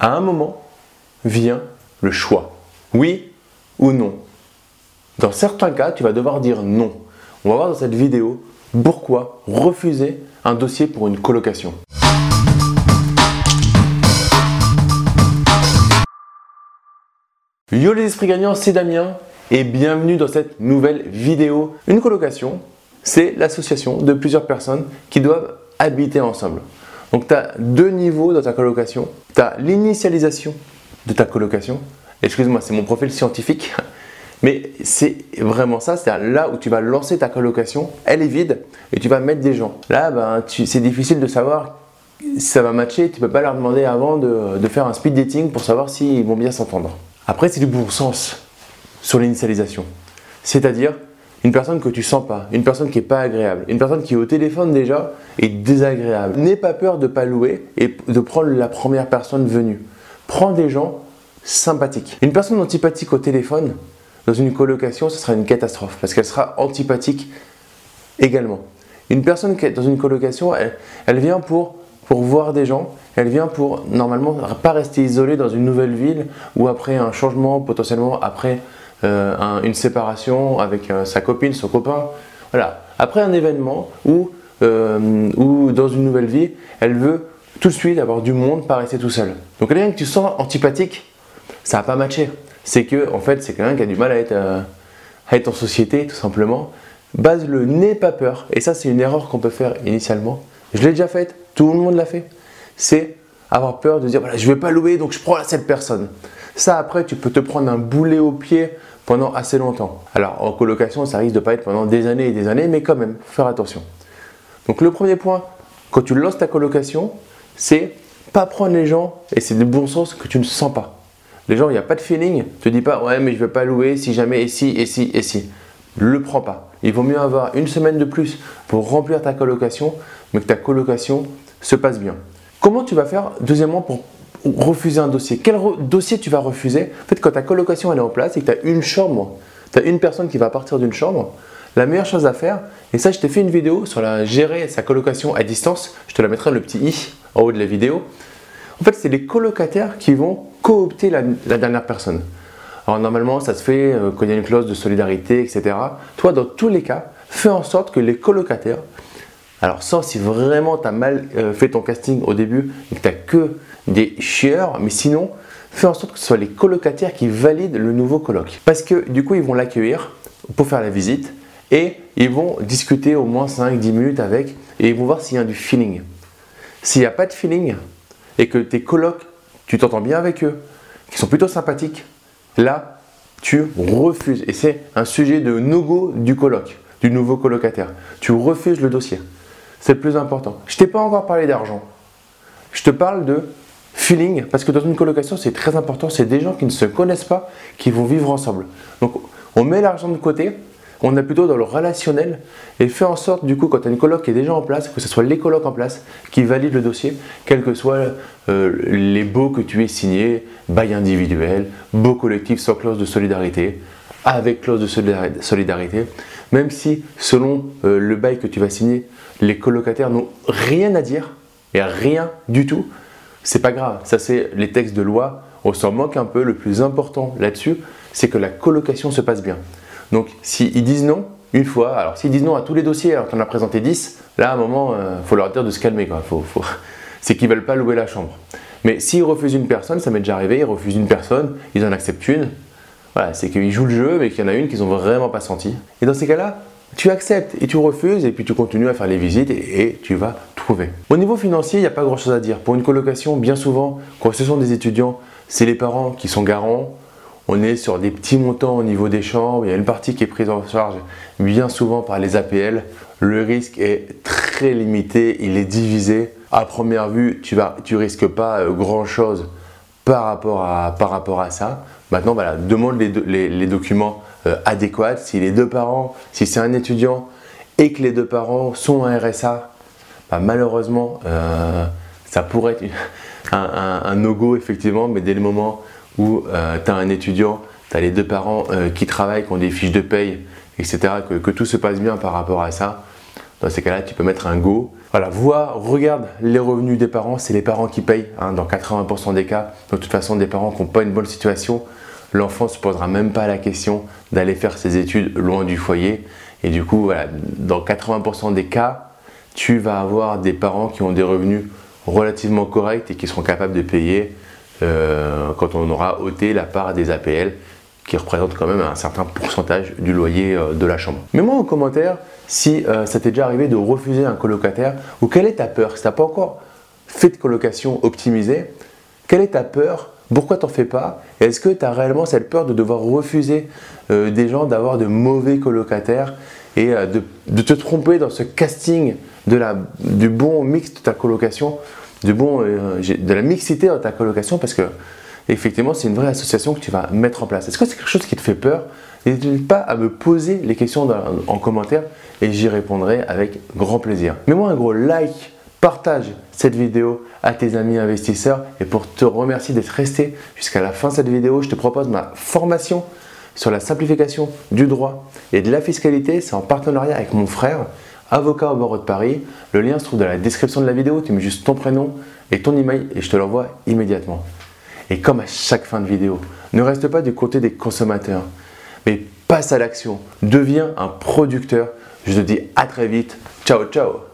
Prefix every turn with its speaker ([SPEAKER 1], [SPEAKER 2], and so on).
[SPEAKER 1] À un moment vient le choix. Oui ou non. Dans certains cas, tu vas devoir dire non. On va voir dans cette vidéo pourquoi refuser un dossier pour une colocation. Yo les esprits gagnants, c'est Damien et bienvenue dans cette nouvelle vidéo. Une colocation, c'est l'association de plusieurs personnes qui doivent habiter ensemble. Donc tu as deux niveaux dans ta colocation. Tu as l'initialisation de ta colocation. Excuse-moi, c'est mon profil scientifique. Mais c'est vraiment ça, c'est-à-dire là où tu vas lancer ta colocation, elle est vide et tu vas mettre des gens. Là, ben, c'est difficile de savoir si ça va matcher. Tu ne peux pas leur demander avant de, de faire un speed dating pour savoir s'ils vont bien s'entendre. Après, c'est du bon sens sur l'initialisation. C'est-à-dire, une personne que tu sens pas, une personne qui est pas agréable, une personne qui est au téléphone déjà est désagréable. N'aie pas peur de pas louer et de prendre la première personne venue. Prends des gens sympathiques. Une personne antipathique au téléphone, dans une colocation, ce sera une catastrophe parce qu'elle sera antipathique également. Une personne qui est dans une colocation, elle, elle vient pour, pour voir des gens, elle vient pour normalement pas rester isolée dans une nouvelle ville ou après un changement, potentiellement après euh, une séparation avec euh, sa copine, son copain. Voilà. Après un événement euh, ou dans une nouvelle vie, elle veut tout de suite avoir du monde, pas rester tout seul. Donc quelqu'un que tu sens antipathique, ça n'a pas matché. C'est que en fait c'est quelqu'un qui a du mal à être, à être en société tout simplement. Base-le, n'aie pas peur. Et ça c'est une erreur qu'on peut faire initialement. Je l'ai déjà faite, tout le monde l'a fait. C'est avoir peur de dire voilà, je ne vais pas louer donc je prends cette personne. Ça après tu peux te prendre un boulet au pied pendant assez longtemps. Alors en colocation, ça risque de pas être pendant des années et des années, mais quand même, faire attention. Donc le premier point, quand tu lances ta colocation, c'est pas prendre les gens, et c'est de bon sens que tu ne sens pas. Les gens, il n'y a pas de feeling, te dis pas ouais mais je vais pas louer si jamais et si et si et si. Le prends pas. Il vaut mieux avoir une semaine de plus pour remplir ta colocation, mais que ta colocation se passe bien. Comment tu vas faire deuxièmement pour refuser un dossier. Quel dossier tu vas refuser En fait, quand ta colocation elle est en place et que tu as une chambre, tu as une personne qui va partir d'une chambre, la meilleure chose à faire, et ça je t'ai fait une vidéo sur la gérer sa colocation à distance, je te la mettrai le petit i en haut de la vidéo. En fait, c'est les colocataires qui vont coopter la, dernière personne. Alors normalement, ça se fait euh, quand il y a une clause de solidarité, etc. Toi, dans tous les cas, fais en sorte que les colocataires, alors sauf si vraiment tu as mal euh, fait ton casting au début et que tu n'as que des chieurs, mais sinon, fais en sorte que ce soit les colocataires qui valident le nouveau coloc. Parce que du coup, ils vont l'accueillir pour faire la visite et ils vont discuter au moins 5-10 minutes avec et ils vont voir s'il y a du feeling. S'il n'y a pas de feeling et que tes colocs, tu t'entends bien avec eux, qui sont plutôt sympathiques, là, tu refuses. Et c'est un sujet de no-go du coloc, du nouveau colocataire. Tu refuses le dossier. C'est le plus important. Je t'ai pas encore parlé d'argent. Je te parle de feeling, parce que dans une colocation, c'est très important, c'est des gens qui ne se connaissent pas, qui vont vivre ensemble. Donc, on met l'argent de côté, on est plutôt dans le relationnel et fait en sorte, du coup, quand tu as une coloc qui est déjà en place, que ce soit les colocs en place qui valident le dossier, quels que soient euh, les baux que tu aies signés, bail individuel, baux collectif sans clause de solidarité, avec clause de solidarité, même si selon euh, le bail que tu vas signer, les colocataires n'ont rien à dire, et rien du tout, c'est pas grave. Ça, c'est les textes de loi. On s'en manque un peu. Le plus important là-dessus, c'est que la colocation se passe bien. Donc, s'ils disent non, une fois, alors s'ils disent non à tous les dossiers alors qu'on a présenté 10, là, à un moment, il euh, faut leur dire de se calmer. Faut, c'est qu'ils veulent pas louer la chambre. Mais s'ils refusent une personne, ça m'est déjà arrivé, ils refusent une personne, ils en acceptent une. Voilà, c'est qu'ils jouent le jeu, mais qu'il y en a une qu'ils n'ont vraiment pas senti. Et dans ces cas-là, tu acceptes et tu refuses, et puis tu continues à faire les visites et tu vas au niveau financier, il n'y a pas grand-chose à dire. Pour une colocation, bien souvent, quand ce sont des étudiants, c'est les parents qui sont garants. On est sur des petits montants au niveau des chambres. Il y a une partie qui est prise en charge bien souvent par les APL. Le risque est très limité, il est divisé. À première vue, tu ne tu risques pas euh, grand-chose par rapport à ça. Maintenant, voilà, demande les, documents euh, adéquats. Si les deux parents, si c'est un étudiant et que les deux parents sont un RSA, bah, malheureusement, euh, ça pourrait être un, no-go effectivement, mais dès le moment où euh, tu as un étudiant, tu as les deux parents qui travaillent, qui ont des fiches de paye, etc., que, tout se passe bien par rapport à ça, Dans ces cas-là, tu peux mettre un go. Voilà, vois, regarde les revenus des parents, c'est les parents qui payent hein, dans 80% des cas. De toute façon, des parents qui n'ont pas une bonne situation, l'enfant ne se posera même pas la question d'aller faire ses études loin du foyer. Et du coup, voilà, dans 80% des cas, tu vas avoir des parents qui ont des revenus relativement corrects et qui seront capables de payer euh, quand on aura ôté la part des APL qui représente quand même un certain pourcentage du loyer euh, de la chambre. Mets-moi en commentaire si euh, ça t'est déjà arrivé de refuser un colocataire ou quelle est ta peur? Si tu n'as pas encore fait de colocation optimisée, quelle est ta peur? Pourquoi t'en fais pas? Est-ce que tu as réellement cette peur de devoir refuser euh, des gens, d'avoir de mauvais colocataires et de, te tromper dans ce casting de la, du bon mix de ta colocation, du bon, de la mixité dans ta colocation? Parce que effectivement, c'est une vraie association que tu vas mettre en place. Est-ce que c'est quelque chose qui te fait peur? N'hésite pas à me poser les questions en commentaire et j'y répondrai avec grand plaisir. Mets-moi un gros like, partage cette vidéo à tes amis investisseurs et pour te remercier d'être resté jusqu'à la fin de cette vidéo, je te propose ma formation sur la simplification du droit et de la fiscalité. C'est en partenariat avec mon frère, avocat au barreau de Paris. Le lien se trouve dans la description de la vidéo. Tu mets juste ton prénom et ton email et je te l'envoie immédiatement. Et comme à chaque fin de vidéo, ne reste pas du côté des consommateurs, mais passe à l'action. Deviens un producteur. Je te dis à très vite. Ciao, ciao